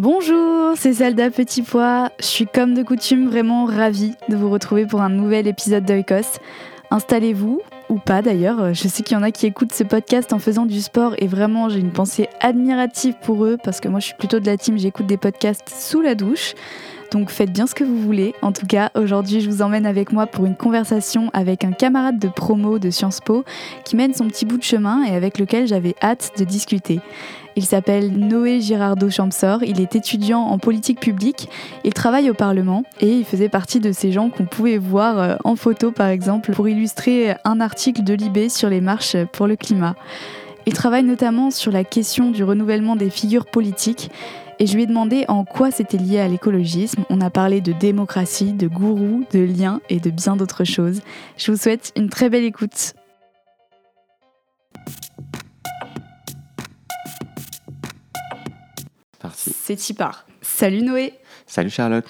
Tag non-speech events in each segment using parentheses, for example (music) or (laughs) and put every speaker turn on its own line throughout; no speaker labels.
Bonjour, c'est Salda Petit Pois. Je suis comme de coutume vraiment ravie de vous retrouver pour un nouvel épisode d'Oikos. Installez-vous, ou pas d'ailleurs. Je sais qu'il y en a qui écoutent ce podcast en faisant du sport et vraiment j'ai une pensée admirative pour eux parce que moi je suis plutôt de la team, j'écoute des podcasts sous la douche. Donc faites bien ce que vous voulez. En tout cas, aujourd'hui, je vous emmène avec moi pour une conversation avec un camarade de promo de Sciences Po qui mène son petit bout de chemin et avec lequel j'avais hâte de discuter. Il s'appelle Noé Girardot Champsor, il est étudiant en politique publique, il travaille au Parlement et il faisait partie de ces gens qu'on pouvait voir euh, en photo par exemple pour illustrer un article de Libé sur les marches pour le climat. Il travaille notamment sur la question du renouvellement des figures politiques et je lui ai demandé en quoi c'était lié à l'écologisme. On a parlé de démocratie, de gourou, de liens et de bien d'autres choses. Je vous souhaite une très belle écoute. C'est. Salut Noé.
Salut Charlotte.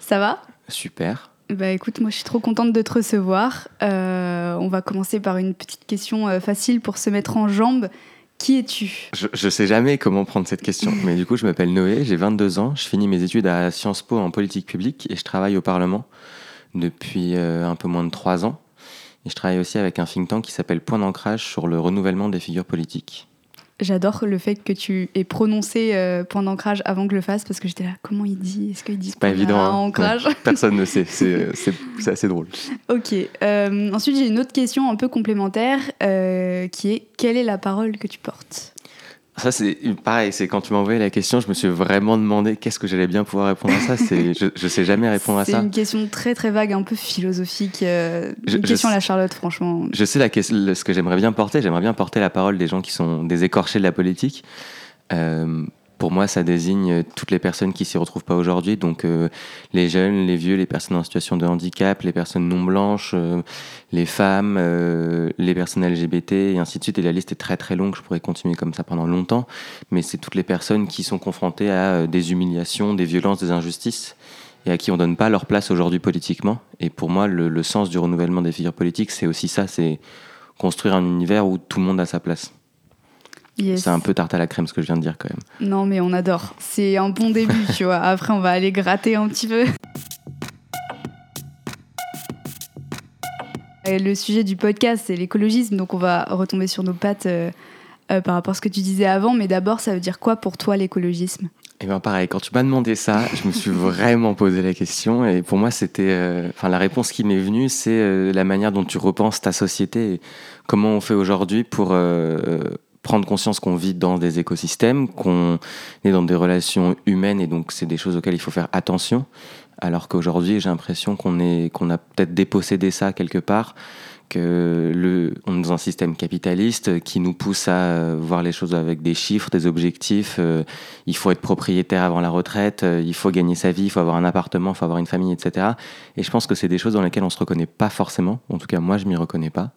Ça va?
Super.
Bah écoute, moi je suis trop contente de te recevoir. Euh, on va commencer par une petite question euh, facile pour se mettre en jambes. Qui es-tu?
Je, je sais jamais comment prendre cette question, mais du coup je m'appelle Noé, j'ai 22 ans, je finis mes études à Sciences Po en politique publique et je travaille au Parlement depuis euh, un peu moins de 3 ans. Et je travaille aussi avec un think tank qui s'appelle Point d'ancrage sur le renouvellement des figures politiques.
J'adore le fait que tu aies prononcé euh, point d'ancrage avant que je le fasse parce que j'étais là, comment il dit? Est-ce qu'il dit
C'est pas évident. hein.
ancrage
Non, personne ne sait, c'est c'est- c'est assez drôle. (laughs)
Ok. euh, ensuite, j'ai une autre question un peu complémentaire euh, qui est quelle est la parole que tu portes?
Ça, c'est pareil, c'est quand tu m'as envoyé la question, je me suis vraiment demandé qu'est-ce que j'allais bien pouvoir répondre à ça. C'est, (laughs) je, je sais jamais répondre à
C'est
ça.
une question très très vague, un peu philosophique. euh,
Je-
une
je
question à la Charlotte, franchement.
Je sais la, ce que j'aimerais bien porter. J'aimerais bien porter la parole des gens qui sont des écorchés de la politique. Euh, pour moi, ça désigne toutes les personnes qui s'y retrouvent pas aujourd'hui. Donc, euh, les jeunes, les vieux, les personnes en situation de handicap, les personnes non blanches, euh, les femmes, euh, les personnes LGBT, et ainsi de suite. Et la liste est très très longue. Je pourrais continuer comme ça pendant longtemps. Mais c'est toutes les personnes qui sont confrontées à euh, des humiliations, des violences, des injustices et à qui on donne pas leur place aujourd'hui politiquement. Et pour moi, le, le sens du renouvellement des figures politiques, c'est aussi ça, c'est construire un univers où tout le monde a sa place.
Yes.
C'est un peu tarte à la crème ce que je viens de dire quand même.
Non, mais on adore. C'est un bon début, tu vois. Après, on va aller gratter un petit peu. Le sujet du podcast, c'est l'écologisme, donc on va retomber sur nos pattes euh, euh, par rapport à ce que tu disais avant. Mais d'abord, ça veut dire quoi pour toi l'écologisme?
Et bien pareil, quand tu m'as demandé ça, je me suis (laughs) vraiment posé la question et pour moi c'était, euh, enfin la réponse qui m'est venue, c'est la manière dont tu repenses ta société et comment on fait aujourd'hui pour prendre conscience qu'on vit dans des écosystèmes, qu'on est dans des relations humaines et donc c'est des choses auxquelles il faut faire attention. Alors qu'aujourd'hui, j'ai l'impression qu'on est, a peut-être dépossédé ça quelque part, que le, on est dans un système capitaliste qui nous pousse à euh, voir les choses avec des chiffres, des objectifs. euh, il faut être propriétaire avant la retraite, euh, il faut gagner sa vie, il faut avoir un appartement, il faut avoir une famille, etc. Et je pense que c'est des choses dans lesquelles on se reconnaît pas forcément. En tout cas, moi, je m'y reconnais pas.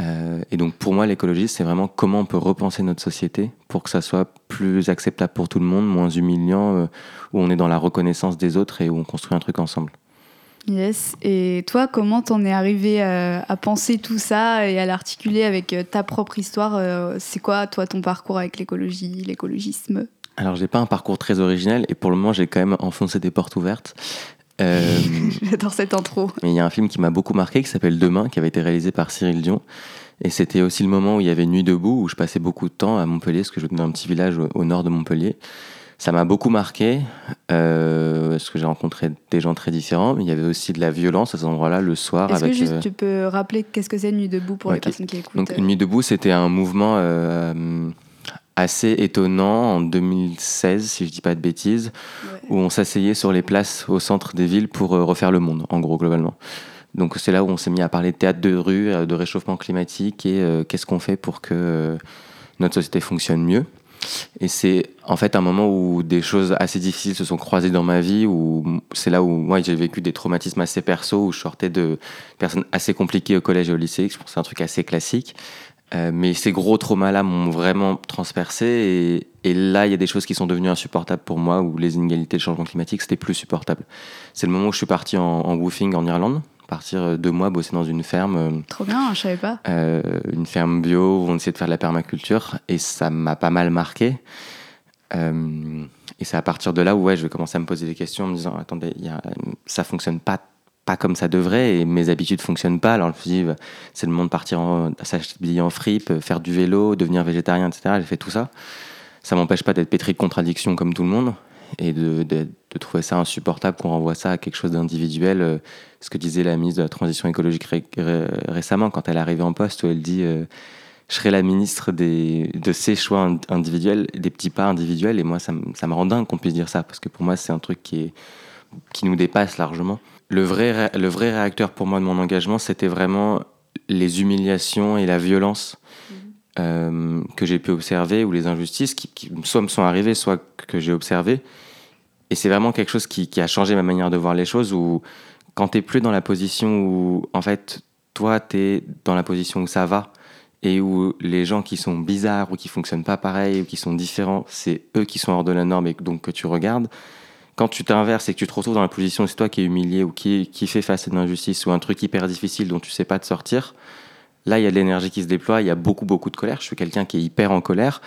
Euh, et donc, pour moi, l'écologie, c'est vraiment comment on peut repenser notre société pour que ça soit plus acceptable pour tout le monde, moins humiliant, euh, où on est dans la reconnaissance des autres et où on construit un truc ensemble.
Yes. Et toi, comment t'en es arrivé à, à, penser tout ça et à l'articuler avec ta propre histoire C'est quoi, toi, ton parcours avec l'écologie, l'écologisme?
Alors, j'ai pas un parcours très original et pour le moment, j'ai quand même enfoncé des portes ouvertes. Euh, (laughs)
J'adore cette intro.
Mais il y a un film qui m'a beaucoup marqué qui s'appelle Demain, qui avait été réalisé par Cyril Dion. Et c'était aussi le moment où il y avait Nuit debout, où je passais beaucoup de temps à Montpellier, parce que je venais d'un petit village au, nord de Montpellier. Ça m'a beaucoup marqué, euh, parce que j'ai rencontré des gens très différents, mais il y avait aussi de la violence à cet endroit-là le soir.
Est-ce
que
juste euh, tu peux rappeler qu'est-ce que c'est Nuit debout pour les personnes qui écoutent
Donc Nuit debout, c'était un mouvement euh, assez étonnant en 2016, si je dis pas de bêtises, où on s'asseyait sur les places au centre des villes pour refaire le monde, en gros, globalement. Donc c'est là où on s'est mis à parler de théâtre de rue, de réchauffement climatique et qu'est-ce qu'on fait pour que notre société fonctionne mieux. Et c'est en fait un moment où des choses assez difficiles se sont croisées dans ma vie, où c'est là où moi j'ai vécu des traumatismes assez perso, où je sortais de personnes assez compliquées au collège et au lycée, je pense que c'est un truc assez classique. Euh, mais ces gros traumas-là m'ont vraiment transpercé et, et là il y a des choses qui sont devenues insupportables pour moi, où les inégalités, le changement climatique, c'était plus supportable. C'est le moment où je suis parti en, en woofing en Irlande partir euh, deux mois bosser dans une ferme. Euh,
Trop bien, je savais pas.
Euh, une ferme bio où on essayait de faire de la permaculture et ça m'a pas mal marqué. Euh, et c'est à partir de là où ouais, je vais commencer à me poser des questions en me disant attendez, y a, ça fonctionne pas pas comme ça devrait et mes habitudes fonctionnent pas. Alors je me suis bah, c'est le moment de partir en, billets en fripe, faire du vélo, devenir végétarien, etc. J'ai fait tout ça. Ça m'empêche pas d'être pétri de contradictions comme tout le monde et de, de, trouver ça insupportable qu'on renvoie ça à quelque chose d'individuel. Euh, ce que disait la ministre de la Transition écologique ré ré récemment quand elle est arrivée en poste, où elle dit euh, Je serai la ministre des, de ces choix individuels, des petits pas individuels. Et moi, ça, ça me rend dingue qu'on puisse dire ça, parce que pour moi, c'est un truc qui, est, qui nous dépasse largement. Le vrai, le vrai réacteur pour moi de mon engagement, c'était vraiment les humiliations et la violence mmh. euh, que j'ai pu observer ou les injustices qui, qui, soit me sont arrivées, soit que j'ai observées. Et c'est vraiment quelque chose qui, qui, a changé ma manière de voir les choses où quand tu plus dans la position où, en fait, toi, tu es dans la position où ça va et où les gens qui sont bizarres ou qui fonctionnent pas pareil ou qui sont différents, c'est eux qui sont hors de la norme et donc que tu regardes. Quand tu t'inverses et que tu te retrouves dans la position où c'est toi qui es humilié ou qui, qui fait face à une injustice ou un truc hyper difficile dont tu sais pas te sortir, là, il y a de l'énergie qui se déploie, il y a beaucoup, beaucoup de colère. Je suis quelqu'un qui est hyper en colère.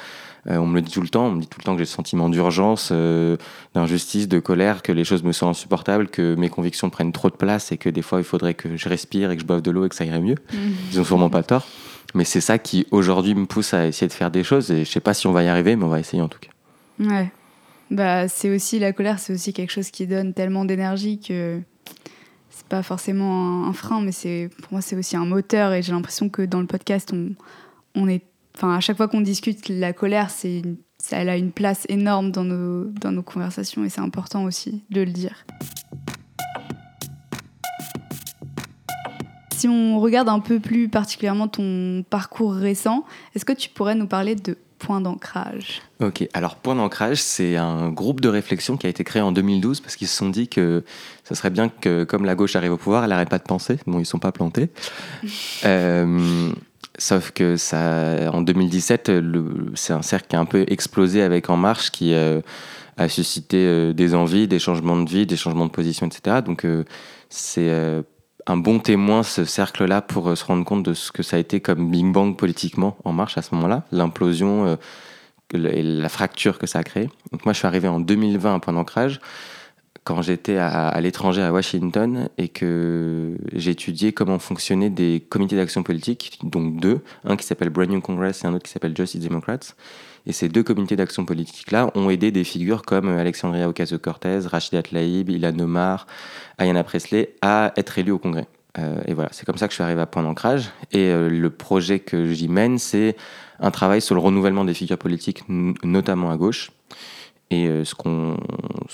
Euh, on me le dit tout le temps, on me dit tout le temps que j'ai le sentiment d'urgence, euh, d'injustice, de colère, que les choses me sont insupportables, que mes convictions prennent trop de place et que des fois il faudrait que je respire et que je boive de l'eau et que ça irait mieux. Mmh. Ils ont sûrement pas tort. Mais c'est ça qui aujourd'hui me pousse à essayer de faire des choses et je sais pas si on va y arriver, mais on va essayer en tout cas.
Ouais. Bah, c'est aussi la colère, c'est aussi quelque chose qui donne tellement d'énergie que c'est pas forcément un, frein, mais c'est pour moi c'est aussi un moteur et j'ai l'impression que dans le podcast on, on est enfin, à chaque fois qu'on discute, la colère, c'est elle a une place énorme dans nos, dans nos conversations et c'est important aussi de le dire. Si on regarde un peu plus particulièrement ton parcours récent, est-ce que tu pourrais nous parler de Point d'ancrage
Ok, alors Point d'ancrage, c'est un groupe de réflexion qui a été créé en 2012 parce qu'ils se sont dit que ça serait bien que, comme la gauche arrive au pouvoir, elle n'arrête pas de penser. Bon, ils ne sont pas plantés. (laughs) euh, Sauf que ça, en 2017, c'est un cercle qui a un peu explosé avec En Marche, qui euh, a suscité euh, des envies, des changements de vie, des changements de position, etc. Donc c'est un bon témoin, ce cercle-là, pour euh, se rendre compte de ce que ça a été comme Big Bang politiquement En Marche à ce moment-là, l'implosion euh, et la fracture que ça a créé. Donc moi, je suis arrivé en 2020 à Point d'ancrage quand j'étais à, à l'étranger à Washington et que j'étudiais comment fonctionnaient des comités d'action politique, donc deux, un qui s'appelle Brand New Congress et un autre qui s'appelle Justice Democrats. Et ces deux comités d'action politique-là ont aidé des figures comme Alexandria Ocasio-Cortez, Rachida Tlaib, Ilan Omar, Ayanna Presley à être élus au Congrès. Euh, et voilà, c'est comme ça que je suis arrivé à Point d'ancrage. Et euh, le projet que j'y mène, c'est un travail sur le renouvellement des figures politiques, notamment à gauche. Et euh, ce qu'on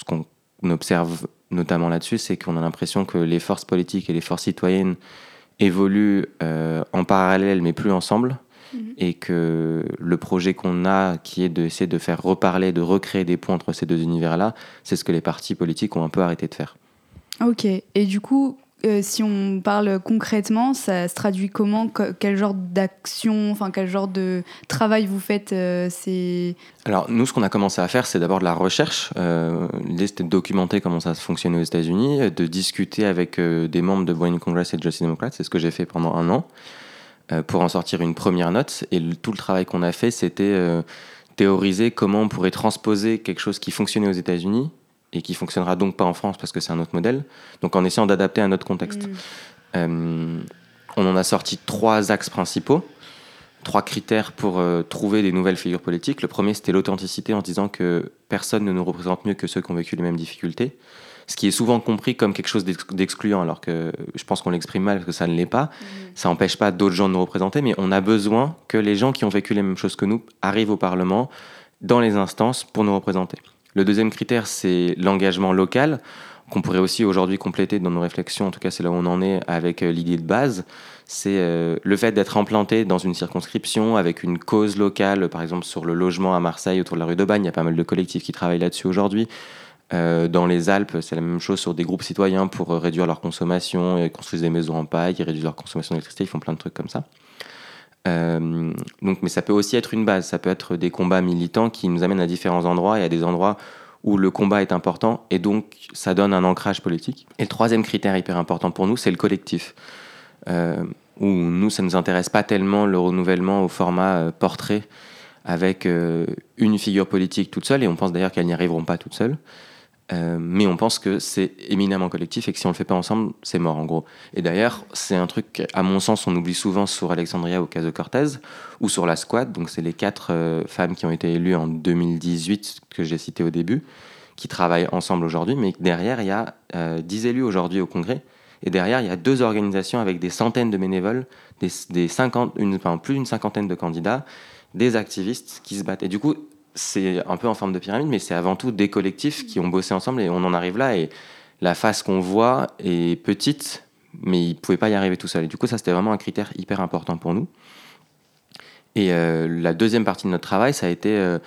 qu on observe notamment là-dessus, c'est qu'on a l'impression que les forces politiques et les forces citoyennes évoluent euh, en parallèle mais plus ensemble mmh. et que le projet qu'on a qui est d'essayer de faire reparler, de recréer des ponts entre ces deux univers-là, c'est ce que les partis politiques ont un peu arrêté de faire.
Ok, et du coup, euh, si on parle concrètement, ça se traduit comment? Quel genre d'action, enfin quel genre de travail vous faites euh, C'est
alors nous, ce qu'on a commencé à faire, c'est d'abord de la recherche. Euh, L'idée c'était de documenter comment ça fonctionnait aux États-Unis, de discuter avec des membres de Boyne Congress et de Justice Democrats. C'est ce que j'ai fait pendant un an pour en sortir une première note. Et tout le travail qu'on a fait, c'était théoriser comment on pourrait transposer quelque chose qui fonctionnait aux États-Unis et qui fonctionnera donc pas en France parce que c'est un autre modèle. Donc en essayant d'adapter à notre contexte. Mm. Euh, on en a sorti trois axes principaux, trois critères pour euh, trouver des nouvelles figures politiques. Le premier, c'était l'authenticité en disant que personne ne nous représente mieux que ceux qui ont vécu les mêmes difficultés. Ce qui est souvent compris comme quelque chose d'excluant, alors que je pense qu'on l'exprime mal parce que ça ne l'est pas. Mm. Ça n'empêche pas d'autres gens de nous représenter, mais on a besoin que les gens qui ont vécu les mêmes choses que nous arrivent au Parlement, dans les instances, pour nous représenter. Le deuxième critère, c'est l'engagement local, qu'on pourrait aussi aujourd'hui compléter dans nos réflexions, en tout cas c'est là où on en est avec euh, l'idée de base, c'est euh, le fait d'être implanté dans une circonscription avec une cause locale, par exemple sur le logement à Marseille, autour de la rue de Bagne, il y a pas mal de collectifs qui travaillent là-dessus aujourd'hui. Euh, dans les Alpes, c'est la même chose sur des groupes citoyens pour réduire leur consommation, ils construisent des maisons en paille, ils réduisent leur consommation d'électricité, ils font plein de trucs comme ça. Euh, donc, mais ça peut aussi être une base, ça peut être des combats militants qui nous amènent à différents endroits. Y a des endroits où le combat est important et donc ça donne un ancrage politique. Et le troisième critère hyper important pour nous, c'est le collectif. Euh, où nous, ça ne nous intéresse pas tellement le renouvellement au format euh, portrait avec une figure politique toute seule, et on pense d'ailleurs qu'elles n'y arriveront pas toutes seules. Euh, mais on pense que c'est éminemment collectif et que si on le fait pas ensemble, c'est mort en gros. Et d'ailleurs, c'est un truc, à mon sens, on oublie souvent sur Alexandria ou Caso Cortez ou sur la Squad. Donc, c'est les quatre euh, femmes qui ont été élues en 2018 que j'ai cité au début, qui travaillent ensemble aujourd'hui. Mais derrière, il y a euh, 10 élus aujourd'hui au Congrès. Et derrière, il y a deux organisations avec des centaines de bénévoles, des, des 50, une, enfin, plus d'une cinquantaine de candidats, des activistes qui se battent. Et du coup, c'est un peu en forme de pyramide, mais c'est avant tout des collectifs qui ont bossé ensemble et on en arrive là. Et la face qu'on voit est petite, mais ils ne pouvaient pas y arriver tout seul. Et du coup, ça, c'était vraiment un critère hyper important pour nous. Et euh, la deuxième partie de notre travail, ça a été, euh,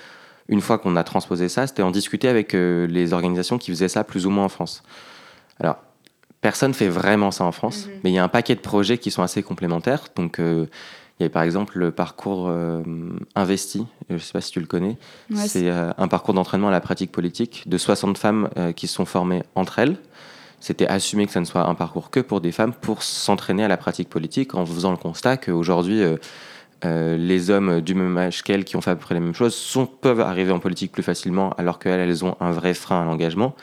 une fois qu'on a transposé ça, c'était en discuter avec euh, les organisations qui faisaient ça plus ou moins en France. Alors, personne fait vraiment ça en France, mm-hmm. mais il y a un paquet de projets qui sont assez complémentaires. Donc, il y a par exemple le parcours euh, Investi, je ne sais pas si tu le connais. c'est euh, un parcours d'entraînement à la pratique politique de 60 femmes euh, qui sont formées entre elles. C'était assumé que ça ne soit un parcours que pour des femmes pour s'entraîner à la pratique politique en faisant le constat qu'aujourd'hui, les hommes du même âge qu'elles qui ont fait à peu près les mêmes choses sont, peuvent arriver en politique plus facilement alors qu'elles, elles ont un vrai frein à l'engagement.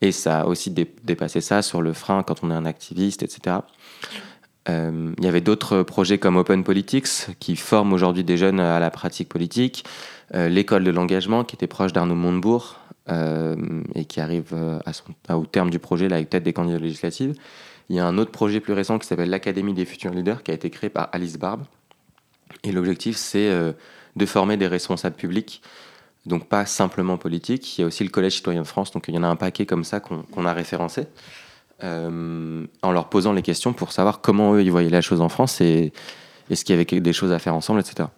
Et ça a aussi dépassé ça sur le frein quand on est un activiste, etc. Euh, il y avait d'autres projets comme Open Politics qui forment aujourd'hui des jeunes à la pratique politique. Euh, l'école de l'engagement qui était proche d'Arnaud Montebourg euh, et qui arrive au terme du projet là, avec peut-être des candidats législatives. Il y a un autre projet plus récent qui s'appelle l'Académie des futurs leaders qui a été créé par Alice Barbe. Et l'objectif, c'est de former des responsables publics, donc pas simplement politiques. Il y a aussi le Collège citoyen de France, donc il y en a un paquet comme ça qu'on a référencé. Euh, en leur posant les questions pour savoir comment eux ils voyaient la chose en France et est-ce qu'il y avait des choses à faire ensemble, etc.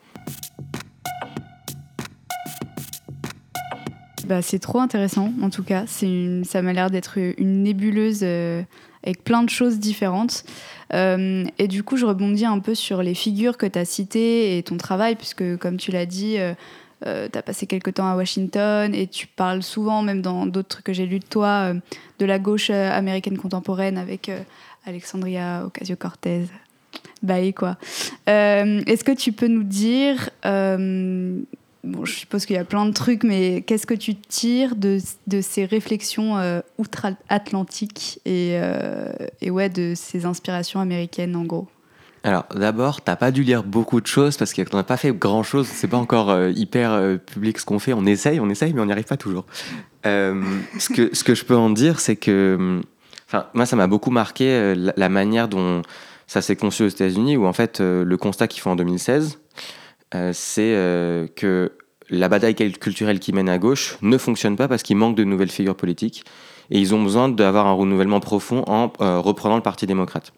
Bah, c'est trop intéressant, en tout cas. Une, ça m'a l'air d'être une nébuleuse euh, avec plein de choses différentes. Euh, et du coup, je rebondis un peu sur les figures que tu as citées et ton travail, puisque, comme tu l'as dit, euh, tu as passé quelques temps à Washington et tu parles souvent, même dans d'autres trucs que j'ai lus de toi, euh, de la gauche euh, américaine contemporaine avec Alexandria Ocasio-Cortez. Bye quoi. Est-ce que tu peux nous dire, bon, je suppose qu'il y a plein de trucs, mais qu'est-ce que tu tires de, de ces réflexions outre-Atlantiques et, et ouais, de ces inspirations américaines en gros?
Alors d'abord, t'as pas dû lire beaucoup de choses parce qu'on n'a pas fait grand chose. C'est pas encore euh, hyper euh, public ce qu'on fait. On essaye, on essaye, mais on n'y arrive pas toujours. Euh, ce que je peux en dire, c'est que, enfin, moi, ça m'a beaucoup marqué la, manière dont ça s'est conçu aux États-Unis, où en fait le constat qu'ils font en 2016, c'est que la bataille culturelle qui mène à gauche ne fonctionne pas parce qu'il manque de nouvelles figures politiques et ils ont besoin d'avoir un renouvellement profond en reprenant le Parti démocrate.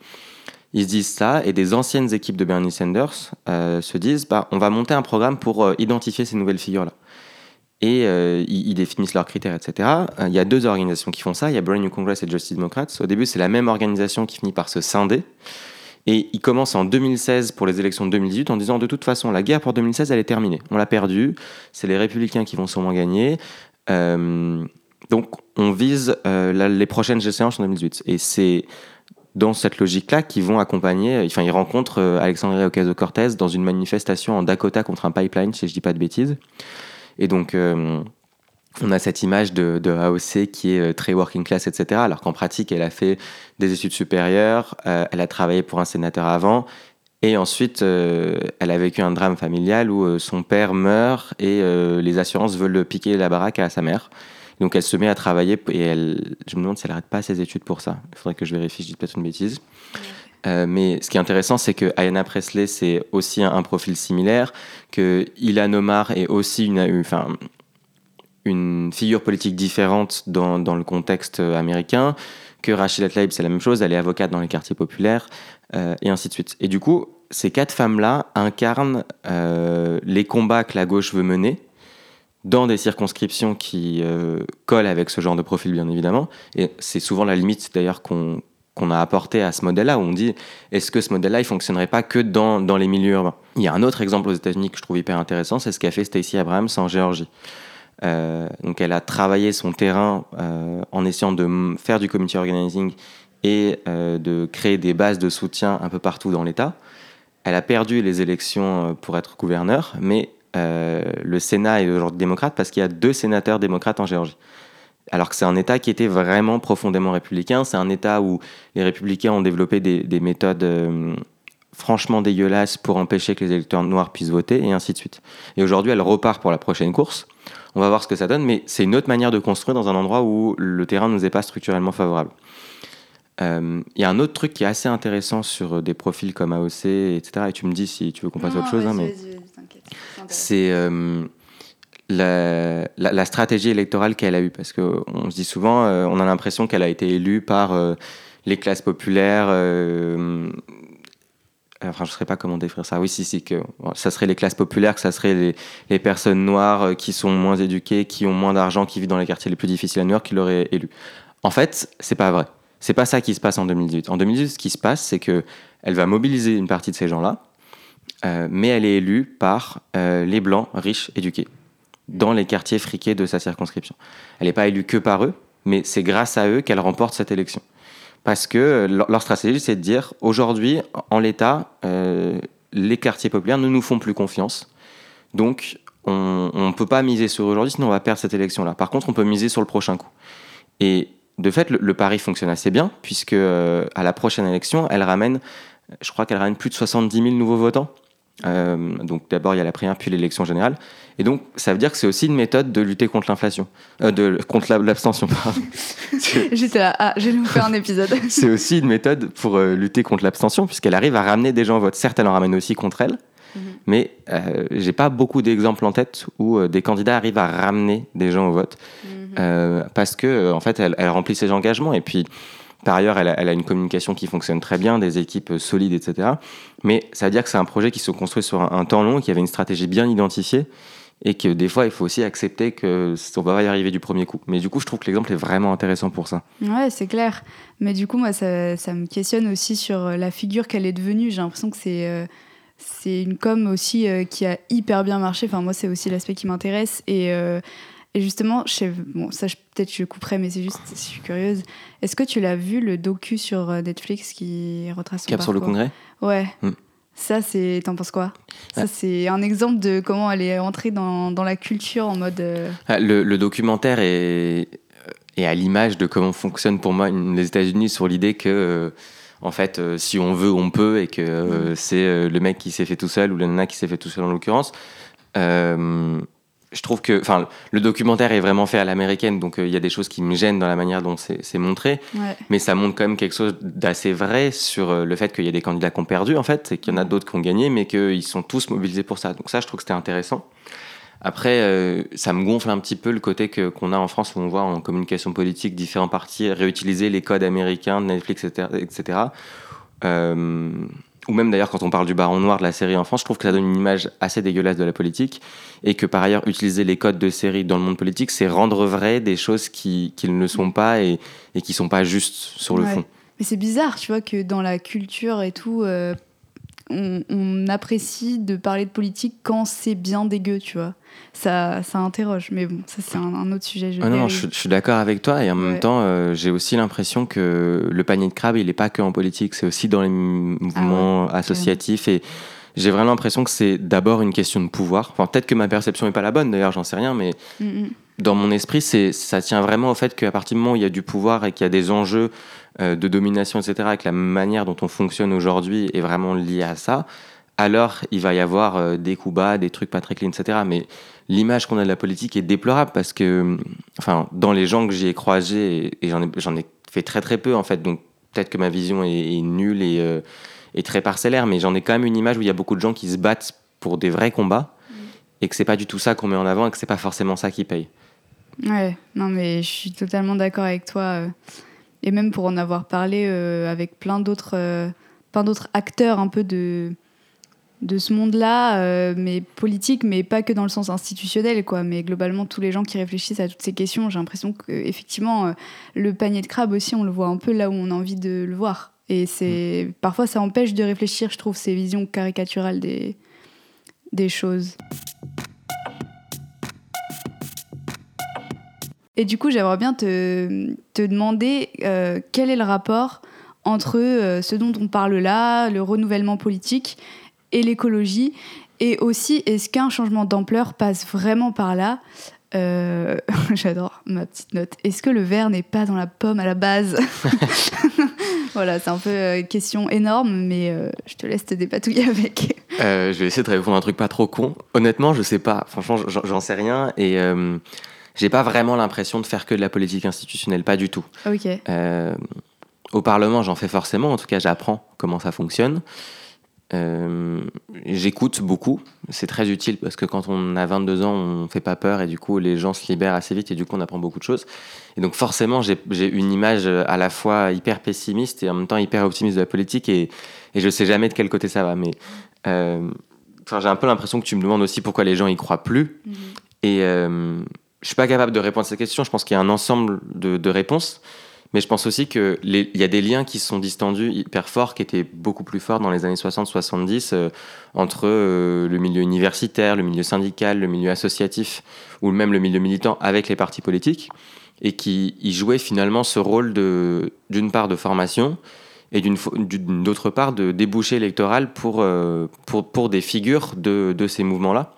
Ils se disent ça, et des anciennes équipes de Bernie Sanders euh, se disent bah, on va monter un programme pour euh, identifier ces nouvelles figures-là. et ils, définissent leurs critères, etc. Il y a deux organisations qui font ça. Il y a Brand New Congress et Justice Democrats. Au début, c'est la même organisation qui finit par se scinder. Et il commence en 2016 pour les élections de 2018 en disant de toute façon, la guerre pour 2016, elle est terminée. On l'a perdue. C'est les républicains qui vont sûrement gagner. Euh, donc, on vise euh, les prochaines échéances en 2018. Et c'est dans cette logique-là qu'ils vont accompagner. Enfin, ils rencontrent euh, Alexandria Ocasio-Cortez dans une manifestation en Dakota contre un pipeline, si je dis pas de bêtises. Et donc, on a cette image de, de, AOC qui est très working class, etc. Alors qu'en pratique, elle a fait des études supérieures, elle a travaillé pour un sénateur avant, et ensuite, euh, elle a vécu un drame familial où euh, son père meurt et euh, les assurances veulent piquer la baraque à sa mère. Donc elle se met à travailler et elle, je me demande si elle n'arrête pas ses études pour ça. Il faudrait que je vérifie, je dis peut-être une bêtise. mais ce qui est intéressant, c'est que Ayanna Presley, c'est aussi un, profil similaire, que Ilan Omar est aussi une, enfin, une figure politique différente dans, dans le contexte américain, que Rachida Tlaib, c'est la même chose, elle est avocate dans les quartiers populaires, et ainsi de suite. Et du coup, ces quatre femmes-là incarnent euh, les combats que la gauche veut mener dans des circonscriptions qui euh, collent avec ce genre de profil, bien évidemment. Et c'est souvent la limite, d'ailleurs, qu'on a apporté à ce modèle-là, où on dit est-ce que ce modèle-là, il fonctionnerait pas que dans, les milieux urbains? Il y a un autre exemple aux États-Unis que je trouve hyper intéressant, c'est ce qu'a fait Stacey Abrams en Géorgie. Euh, donc, elle a travaillé son terrain en essayant de faire du community organizing et de créer des bases de soutien un peu partout dans l'État. Elle a perdu les élections euh, pour être gouverneur, mais euh, le Sénat est aujourd'hui démocrate parce qu'il y a deux sénateurs démocrates en Géorgie. Alors que c'est un État qui était vraiment profondément républicain. C'est un État où les républicains ont développé des, méthodes euh, franchement dégueulasses pour empêcher que les électeurs noirs puissent voter, et ainsi de suite. Et aujourd'hui, elle repart pour la prochaine course. On va voir ce que ça donne, mais c'est une autre manière de construire dans un endroit où le terrain ne nous est pas structurellement favorable. Euh, il y a un autre truc qui est assez intéressant sur euh, des profils comme AOC, etc. Et tu me dis si tu veux qu'on passe à autre chose. Hein, mais c'est euh, la, la, stratégie électorale qu'elle a eue. Parce qu'on se dit souvent, on a l'impression qu'elle a été élue par les classes populaires. enfin, je ne saurais pas comment décrire ça. Oui, si, si, que ça serait les classes populaires, que ça serait les, les personnes noires qui sont moins éduquées, qui ont moins d'argent, qui vivent dans les quartiers les plus difficiles à New York, qui l'auraient élue. En fait, c'est pas vrai. C'est pas ça qui se passe en 2018. En 2018, ce qui se passe, c'est que elle va mobiliser une partie de ces gens-là, euh, mais elle est élue par euh, les blancs riches éduqués dans les quartiers friqués de sa circonscription. Elle n'est pas élue que par eux, mais c'est grâce à eux qu'elle remporte cette élection. Parce que euh, leur, stratégie, c'est de dire aujourd'hui, en l'état, les quartiers populaires ne nous font plus confiance. Donc, on ne peut pas miser sur aujourd'hui, sinon on va perdre cette élection-là. Par contre, on peut miser sur le prochain coup. Et de fait, le, pari fonctionne assez bien, puisque euh, à la prochaine élection, elle ramène, je crois qu'elle ramène plus de 70 000 nouveaux votants. Euh, donc d'abord il y a la primaire puis l'élection générale. Et donc ça veut dire que c'est aussi une méthode de lutter contre l'inflation. Euh, de contre l'abstention (laughs)
j'étais là ah je vais nous faire un épisode. (laughs)
C'est aussi une méthode pour lutter contre l'abstention puisqu'elle arrive à ramener des gens au vote. Certes elle en ramène aussi contre elle mais j'ai pas beaucoup d'exemples en tête où des candidats arrivent à ramener des gens au vote mhm. Euh, parce que euh, en fait, elle, remplit ses engagements et puis. Par ailleurs, elle a, une communication qui fonctionne très bien, des équipes solides, etc. Mais ça veut dire que c'est un projet qui se construit sur un, temps long, qui avait une stratégie bien identifiée, et que des fois, il faut aussi accepter que on va pas y arriver du premier coup. Mais du coup, je trouve que l'exemple est vraiment intéressant pour ça.
Ouais, c'est clair. Mais du coup, moi, ça, ça me questionne aussi sur la figure qu'elle est devenue. J'ai l'impression que c'est euh, c'est une com aussi qui a hyper bien marché. Enfin, moi, c'est aussi l'aspect qui m'intéresse et et justement, je bon, ça peut-être je couperai, mais c'est juste, je suis curieuse. Est-ce que tu l'as vu le docu sur euh, Netflix qui retrace son
Cap sur le congrès?
Ouais. Hmm. Ça, c'est. T'en penses quoi? Ça, c'est un exemple de comment elle est entrée dans, dans la culture en mode. Euh,
ah, le, le, documentaire est, est à l'image de comment fonctionnent pour moi les États-Unis sur l'idée que. Euh, en fait, si on veut, on peut, et que hmm. c'est le mec qui s'est fait tout seul ou le nana qui s'est fait tout seul en l'occurrence je trouve que, enfin, le documentaire est vraiment fait à l'américaine, donc euh, il y a des choses qui me gênent dans la manière dont c'est montré, mais ça montre quand même quelque chose d'assez vrai sur euh, le fait qu'il y a des candidats qui ont perdu, en fait, et qu'il y en a d'autres qui ont gagné, mais qu'ils sont tous mobilisés pour ça. Donc ça, je trouve que c'était intéressant. Après, euh, ça me gonfle un petit peu le côté qu'on a en France où on voit en communication politique différents partis réutiliser les codes américains, Netflix, etc. etc. ou même d'ailleurs quand on parle du baron noir de la série en France, je trouve que ça donne une image assez dégueulasse de la politique et que par ailleurs utiliser les codes de série dans le monde politique, c'est rendre vrai des choses qui, qui ne sont pas et, et qui sont pas justes sur le fond.
Mais c'est bizarre, tu vois, que dans la culture et tout, euh, on, apprécie de parler de politique quand c'est bien dégueu, tu vois. Ça, ça interroge, mais bon, ça c'est un, autre sujet.
Je, ah non, je, suis d'accord avec toi et en même temps, euh, j'ai aussi l'impression que le panier de crabe, il n'est pas que en politique, c'est aussi dans les mouvements ah associatifs et j'ai vraiment l'impression que c'est d'abord une question de pouvoir. Enfin, peut-être que ma perception n'est pas la bonne, d'ailleurs, j'en sais rien, mais mm, mm. Dans mon esprit, c'est, ça tient vraiment au fait qu'à partir du moment où il y a du pouvoir et qu'il y a des enjeux euh, de domination, etc., avec la manière dont on fonctionne aujourd'hui est vraiment liée à ça, alors il va y avoir euh, des coups bas, des trucs pas très clean, etc. Mais l'image qu'on a de la politique est déplorable parce que, enfin, dans les gens que j'ai croisés, et, j'en ai, j'en ai fait très très peu en fait, donc peut-être que ma vision est, nulle et, euh, et, très parcellaire, mais j'en ai quand même une image où il y a beaucoup de gens qui se battent pour des vrais combats mm. et que c'est pas du tout ça qu'on met en avant et que c'est pas forcément ça qui paye.
Ouais, non mais je suis totalement d'accord avec toi et même pour en avoir parlé euh, avec plein d'autres euh, plein d'autres acteurs un peu de de ce monde-là, euh, mais politique, mais pas que dans le sens institutionnel, quoi. Mais globalement, tous les gens qui réfléchissent à toutes ces questions, j'ai l'impression que effectivement, le panier de crabe aussi, on le voit un peu là où on a envie de le voir. Et c'est mm. parfois ça empêche de réfléchir, je trouve, ces visions caricaturales des des choses. Et du coup, j'aimerais bien te, te demander euh, quel est le rapport entre euh, ce dont on parle là, le renouvellement politique, et l'écologie. Et aussi, est-ce qu'un changement d'ampleur passe vraiment par là? Euh, (laughs) J'adore ma petite note. Est-ce que le verre n'est pas dans la pomme à la base? (laughs) Voilà, c'est un peu une question énorme, mais je te laisse te dépatouiller avec.
je vais essayer de répondre à un truc pas trop con. Honnêtement, je sais pas. Franchement, j'en sais rien. Et j'ai pas vraiment l'impression de faire que de la politique institutionnelle, pas du tout. Euh, au Parlement, j'en fais forcément, en tout cas, j'apprends comment ça fonctionne. Euh, j'écoute beaucoup, c'est très utile parce que quand on a 22 ans, on fait pas peur et du coup les gens se libèrent assez vite et du coup on apprend beaucoup de choses. Et donc forcément j'ai une image à la fois hyper pessimiste et en même temps hyper optimiste de la politique et, et je sais jamais de quel côté ça va. Mais euh, j'ai un peu l'impression que tu me demandes aussi pourquoi les gens y croient plus. Mm-hmm. Et je suis pas capable de répondre à cette question. Je pense qu'il y a un ensemble de, réponses. Mais je pense aussi qu'il y a des liens qui sont distendus hyper forts, qui étaient beaucoup plus forts dans les années 60-70, euh, entre euh, le milieu universitaire, le milieu syndical, le milieu associatif, ou même le milieu militant avec les partis politiques, et qui jouaient finalement ce rôle d'une part de formation, et d'autre part de débouché électoral pour, euh, des figures de ces mouvements-là.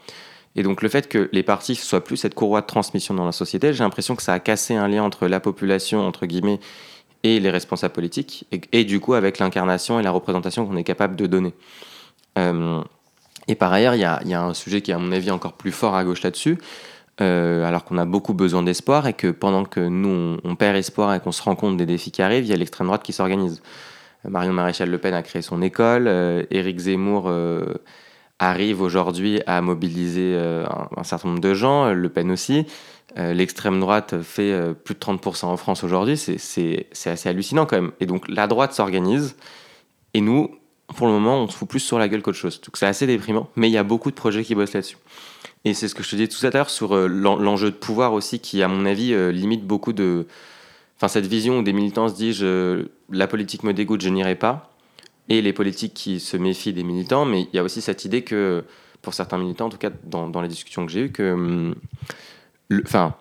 Et donc le fait que les partis soient plus cette courroie de transmission dans la société, j'ai l'impression que ça a cassé un lien entre la population, entre guillemets, et les responsables politiques, et, du coup avec l'incarnation et la représentation qu'on est capable de donner. Euh, et par ailleurs, il y a, un sujet qui est à mon avis encore plus fort à gauche là-dessus, euh, alors qu'on a beaucoup besoin d'espoir, et que pendant que nous, on, perd espoir et qu'on se rend compte des défis qui arrivent, il y a l'extrême droite qui s'organise. Marion Maréchal Le Pen a créé son école, euh, Éric Zemmour arrive aujourd'hui à mobiliser euh, un, certain nombre de gens, Le Pen aussi. Euh, l'extrême droite fait euh, plus de 30% en France aujourd'hui, c'est assez hallucinant quand même. Et donc la droite s'organise, et nous, pour le moment, on se fout plus sur la gueule qu'autre chose. Donc c'est assez déprimant, mais il y a beaucoup de projets qui bossent là-dessus. Et c'est ce que je te disais tout à l'heure sur l'enjeu de pouvoir aussi, qui à mon avis limite beaucoup de... Enfin cette vision où des militants se disent la politique me dégoûte, je n'irai pas et les politiques qui se méfient des militants, mais il y a aussi cette idée que, pour certains militants, en tout cas dans, dans les discussions que j'ai eues, que hum, le, enfin,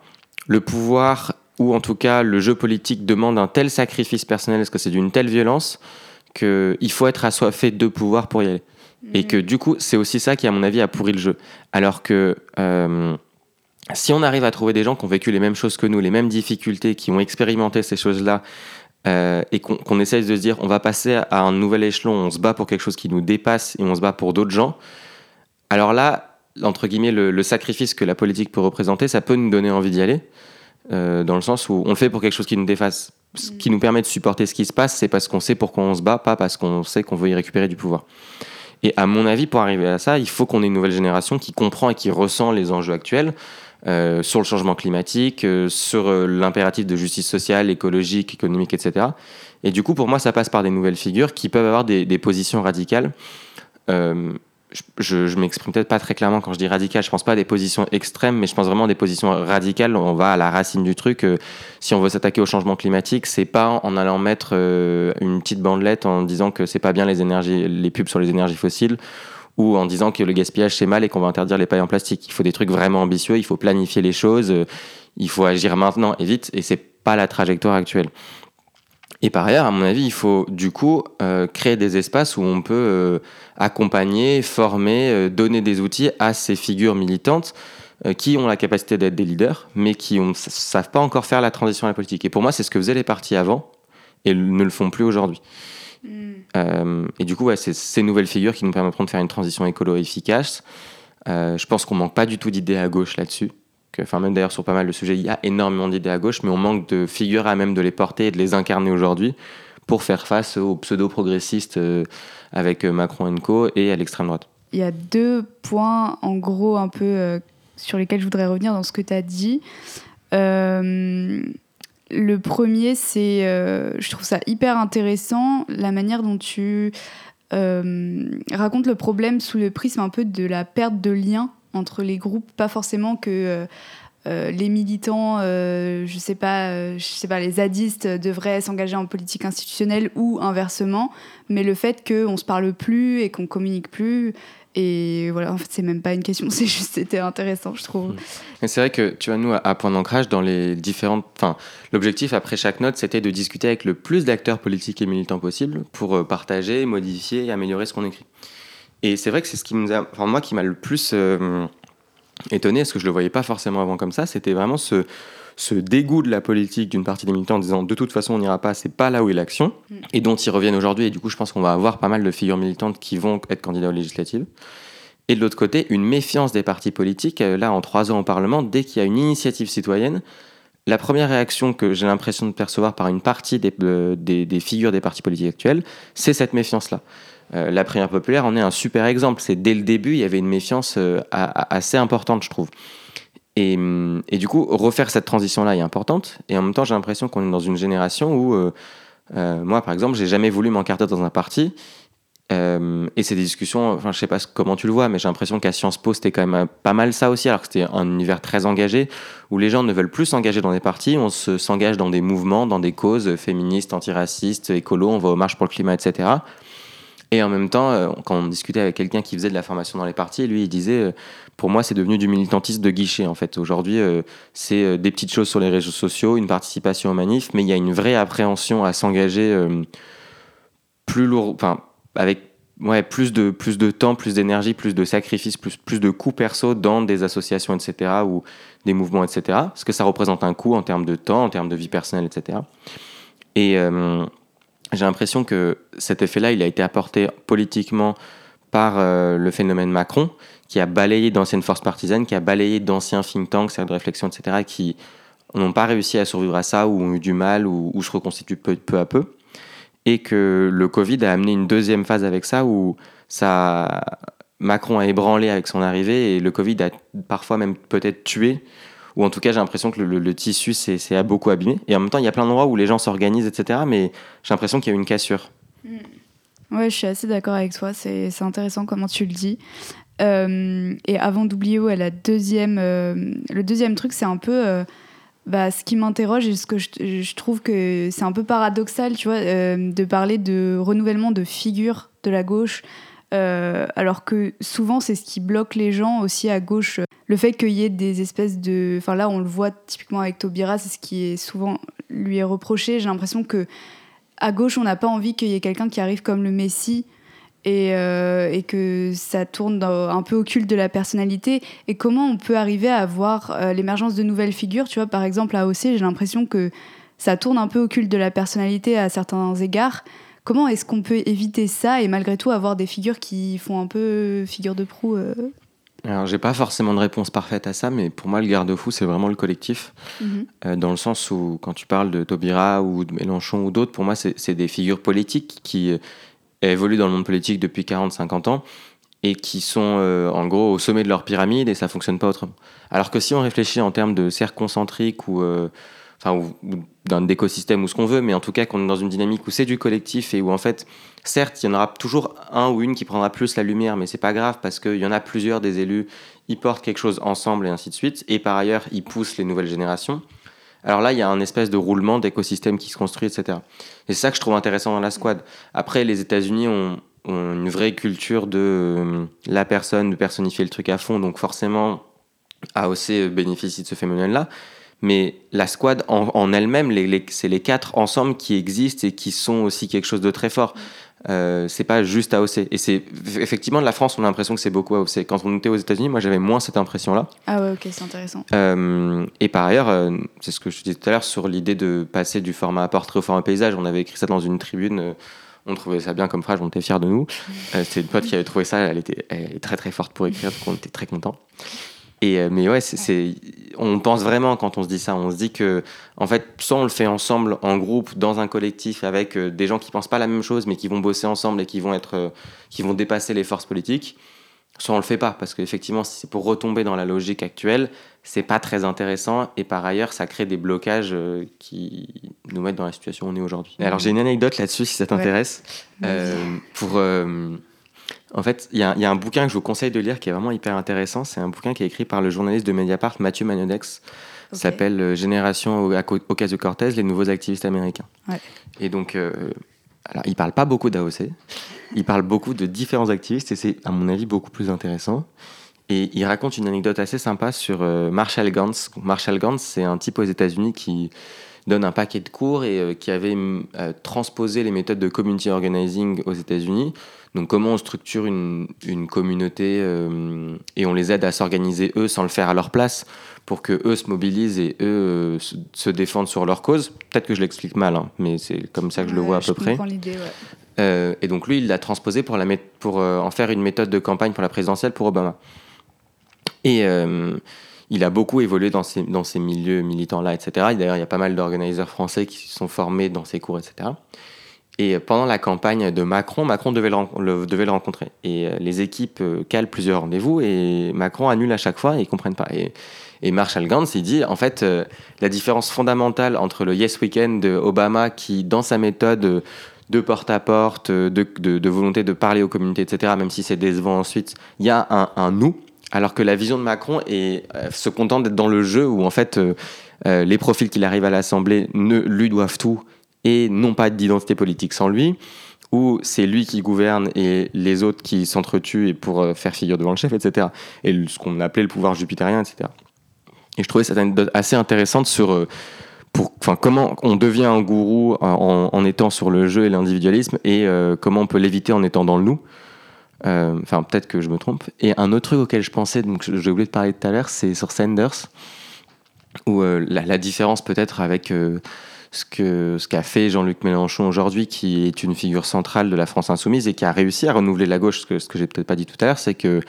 le pouvoir ou en tout cas le jeu politique demande un tel sacrifice personnel, est-ce que c'est d'une telle violence, qu'il faut être assoiffé de pouvoir pour y aller. Et mm. que du coup, c'est aussi ça qui, à mon avis, a pourri le jeu. Alors que hum, si on arrive à trouver des gens qui ont vécu les mêmes choses que nous, les mêmes difficultés, qui ont expérimenté ces choses-là, euh, et qu'on essaye de se dire on va passer à un nouvel échelon, on se bat pour quelque chose qui nous dépasse et on se bat pour d'autres gens, alors là, entre guillemets, le, sacrifice que la politique peut représenter, ça peut nous donner envie d'y aller, euh, dans le sens où on le fait pour quelque chose qui nous dépasse. Ce qui nous permet de supporter ce qui se passe, c'est parce qu'on sait pourquoi on se bat, pas parce qu'on sait qu'on veut y récupérer du pouvoir. Et à mon avis, pour arriver à ça, il faut qu'on ait une nouvelle génération qui comprend et qui ressent les enjeux actuels, sur le changement climatique, sur l'impératif de justice sociale, écologique, économique, etc. Et du coup, pour moi, ça passe par des nouvelles figures qui peuvent avoir des, positions radicales je, je m'exprime peut-être pas très clairement quand je dis radical. Je pense pas à des positions extrêmes, mais je pense vraiment à des positions radicales. On va à la racine du truc. Euh, si on veut s'attaquer au changement climatique, c'est pas en allant mettre euh, une petite bandelette en disant que c'est pas bien les énergies, les pubs sur les énergies fossiles, ou en disant que le gaspillage c'est mal et qu'on va interdire les pailles en plastique. Il faut des trucs vraiment ambitieux. Il faut planifier les choses. Euh, il faut agir maintenant et vite. Et c'est pas la trajectoire actuelle. Et par ailleurs, à mon avis, il faut du coup euh, créer des espaces où on peut euh, accompagner, former, donner des outils à ces figures militantes qui ont la capacité d'être des leaders, mais qui ne savent pas encore faire la transition à la politique. Et pour moi, c'est ce que faisaient les partis avant et ne le font plus aujourd'hui. Hmm. et du coup, c'est ces nouvelles figures qui nous permettront de faire une transition écolo efficace. je pense qu'on manque pas du tout d'idées à gauche là-dessus enfin même d'ailleurs sur pas mal de sujets, il y a énormément d'idées à gauche, mais on manque de figures à même de les porter et de les incarner aujourd'hui pour faire face aux pseudo-progressistes euh, avec euh, Macron Co et à l'extrême droite.
Il y a deux points en gros un peu euh, sur lesquels je voudrais revenir dans ce que tu as dit. Le premier, c'est, je trouve ça hyper intéressant, la manière dont tu racontes le problème sous le prisme un peu de la perte de lien entre les groupes, pas forcément que euh, euh, les militants, euh, je sais pas, je sais pas, les zadistes devraient s'engager en politique institutionnelle ou inversement, mais le fait qu'on se parle plus et qu'on communique plus. Et voilà, en fait, c'est même pas une question, (laughs) c'est juste, c'était intéressant, je trouve.
Mmh. C'est vrai que, tu vois, nous, à Point d'Ancrage, dans les différentes. Enfin, l'objectif après chaque note, c'était de discuter avec le plus d'acteurs politiques et militants possible pour partager, modifier et améliorer ce qu'on écrit. Et c'est vrai que c'est ce qui nous enfin moi qui m'a le plus euh, étonné, parce que je le voyais pas forcément avant comme ça, c'était vraiment ce, ce dégoût de la politique d'une partie des militants en disant de toute façon on n'ira pas, c'est pas là où est l'action, mm. et dont ils reviennent aujourd'hui. Et du coup, je pense qu'on va avoir pas mal de figures militantes qui vont être candidats aux législatives. Et de l'autre côté, une méfiance des partis politiques. Euh, là, en trois ans au Parlement, dès qu'il y a une initiative citoyenne, la première réaction que j'ai l'impression de percevoir par une partie des, euh, des, des figures des partis politiques actuels, c'est cette méfiance-là. Euh, la prière populaire en est un super exemple. C'est dès le début, il y avait une méfiance euh, assez importante, je trouve. Hum, et, du coup, refaire cette transition-là est importante. Et en même temps, j'ai l'impression qu'on est dans une génération où, euh, moi, par exemple, j'ai jamais voulu m'encarter dans un parti. et c'est des discussions, enfin, je sais pas comment tu le vois, mais j'ai l'impression qu'à Sciences Po, c'était quand même pas mal ça aussi, alors que c'était un univers très engagé, où les gens ne veulent plus s'engager dans des partis, on s'engage dans des mouvements, dans des causes féministes, antiracistes, écolo, on va aux marches pour le climat, etc. Et en même temps, euh, quand on discutait avec quelqu'un qui faisait de la formation dans les partis, lui, il disait euh, Pour moi, c'est devenu du militantisme de guichet, en fait. Aujourd'hui, euh, c'est des petites choses sur les réseaux sociaux, une participation aux manifs, mais il y a une vraie appréhension à s'engager plus lourd, enfin, avec ouais, plus, de, plus de temps, plus d'énergie, plus de sacrifices, plus, plus de coûts perso dans des associations, etc., ou des mouvements, etc. Parce que ça représente un coût en termes de temps, en termes de vie personnelle, etc. Et j'ai l'impression que cet effet-là, il a été apporté politiquement par euh, le phénomène Macron, qui a balayé d'anciennes forces partisanes, qui a balayé d'anciens think tanks, cercles de réflexion, etc., qui n'ont pas réussi à survivre à ça, ou ont eu du mal, ou, se reconstituent peu, peu, à peu. Et que le Covid a amené une deuxième phase avec ça, où Macron a ébranlé avec son arrivée, et le Covid a parfois même peut-être tué ou en tout cas j'ai l'impression que le, tissu s'est beaucoup abîmé. Et en même temps, il y a plein d'endroits où les gens s'organisent, etc. Mais j'ai l'impression qu'il y a une cassure.
Mm. Ouais, je suis assez d'accord avec toi. C'est intéressant comment tu le dis. Euh, et avant d'oublier, ouais, la deuxième, euh, le deuxième truc, c'est un peu euh, bah, ce qui m'interroge et ce que je, je trouve que c'est un peu paradoxal, tu vois, de parler de renouvellement de figures de la gauche. Alors que souvent c'est ce qui bloque les gens aussi à gauche le fait qu'il y ait des espèces de. Enfin, là, on le voit typiquement avec Taubira, c'est ce qui est souvent lui est reproché. J'ai l'impression que à gauche, on n'a pas envie qu'il y ait quelqu'un qui arrive comme le Messie et, euh, et, que ça tourne un peu au culte de la personnalité. Et comment on peut arriver à avoir euh, l'émergence de nouvelles figures? Tu vois, par exemple, à OC, j'ai l'impression que ça tourne un peu au culte de la personnalité à certains égards. Comment est-ce qu'on peut éviter ça et malgré tout avoir des figures qui font un peu figure de proue euh,
alors, j'ai pas forcément de réponse parfaite à ça, mais pour moi, le garde-fou, c'est vraiment le collectif. Mhm. Euh, dans le sens où, quand tu parles de Taubira ou de Mélenchon ou d'autres, pour moi, c'est des figures politiques qui euh, évoluent dans le monde politique depuis 40-50 ans et qui sont en gros au sommet de leur pyramide et ça fonctionne pas autrement. Alors que si on réfléchit en termes de cercle concentrique ou enfin, ou, d'un écosystème ou ce qu'on veut, mais en tout cas qu'on est dans une dynamique où c'est du collectif et où en fait, certes, il y en aura toujours un ou une qui prendra plus la lumière, mais c'est pas grave parce qu'il y en a plusieurs des élus, ils portent quelque chose ensemble et ainsi de suite, et par ailleurs, ils poussent les nouvelles générations. Alors là, il y a un espèce de roulement d'écosystème qui se construit, etc. Et c'est ça que je trouve intéressant dans la squad. Après, les États-Unis ont, une vraie culture de euh, la personne, de personnifier le truc à fond, donc forcément, AOC bénéficie de ce phénomène-là mais la squad en, elle-même, c'est les quatre ensemble qui existent et qui sont aussi quelque chose de très fort. Euh, c'est pas juste AOC. Et c'est effectivement de la France, on a l'impression que c'est beaucoup AOC. Quand on était aux États-Unis, moi j'avais moins cette impression-là.
Ah ouais, ok, c'est intéressant.
Euh, et par ailleurs, euh, c'est ce que je disais tout à l'heure sur l'idée de passer du format portrait au format paysage. On avait écrit ça dans une tribune. Euh, on trouvait ça bien comme phrase, on était fiers de nous. c'est une pote qui avait trouvé ça, elle était elle est très très forte pour écrire, donc on était très contents. Euh, mais ouais, c'est, on pense vraiment quand on se dit ça, on se dit que en fait, soit on le fait ensemble, en groupe, dans un collectif, avec euh, des gens qui pensent pas la même chose, mais qui vont bosser ensemble et qui vont être, euh, qui vont dépasser les forces politiques. Soit on le fait pas, parce qu'effectivement, si c'est pour retomber dans la logique actuelle, c'est pas très intéressant et par ailleurs, ça crée des blocages qui nous mettent dans la situation où on est aujourd'hui. Alors j'ai une anecdote là-dessus si ça t'intéresse. pour en fait, il y, a un bouquin que je vous conseille de lire qui est vraiment hyper intéressant. C'est un bouquin qui est écrit par le journaliste de Mediapart, Mathieu Magnodex. Ça s'appelle euh, Génération Ocasio-Cortez, les nouveaux activistes américains. Et donc, euh, alors, il parle pas beaucoup d'AOC. il parle beaucoup de différents activistes et c'est, à mon avis, beaucoup plus intéressant. Et il raconte une anecdote assez sympa sur euh, Marshall Gantz. Marshall Gantz, c'est un type aux États-Unis qui donne un paquet de cours et qui avait transposé les méthodes de community organizing aux États-Unis donc comment on structure une, une communauté euh, et on les aide à s'organiser eux sans le faire à leur place pour que eux se mobilisent et eux euh, se, défendent sur leur cause? Peut-être que je l'explique mal, hein, mais c'est comme ça que je le vois à peu près. Ouais. Euh, et donc lui, il l'a transposé pour, la pour en faire une méthode de campagne pour la présidentielle pour Obama. Et il a beaucoup évolué dans ces, dans ces milieux militants-là, etc. D'ailleurs, il y a pas mal d'organisateurs français qui sont formés dans ces cours, etc. Et pendant la campagne de Macron, Macron devait le, rencontrer. Et euh, les équipes euh, calent plusieurs rendez-vous et Macron annule à chaque fois et ils comprennent pas. Et, Marshall Gantz, il dit, en fait, euh, la différence fondamentale entre le Yes Weekend de Obama, qui, dans sa méthode de porte-à-porte, de, volonté de parler aux communautés, etc., même si c'est décevant ensuite, il y a un, nous, alors que la vision de Macron est, se contente d'être dans le jeu où, en fait, les profils qu'il arrive à l'Assemblée ne lui doivent tout et non pas d'identité politique sans lui, où c'est lui qui gouverne et les autres qui s'entretuent et pour euh, faire figure devant le chef, etc. Et ce qu'on appelait le pouvoir jupitérien, etc. Et je trouvais cette anecdote assez intéressante sur euh, pour, enfin, comment on devient un gourou en, étant sur le jeu et l'individualisme et euh, comment on peut l'éviter en étant dans le nous. Enfin, peut-être que je me trompe. Et un autre truc auquel je pensais, donc j'ai oublié de parler tout à l'heure, c'est sur Sanders, où la, différence peut-être avec ce que ce qu'a fait Jean-Luc Mélenchon aujourd'hui, qui est une figure centrale de la France insoumise et qui a réussi à renouveler la gauche. Ce que, ce que j'ai peut-être pas dit tout à l'heure, c'est que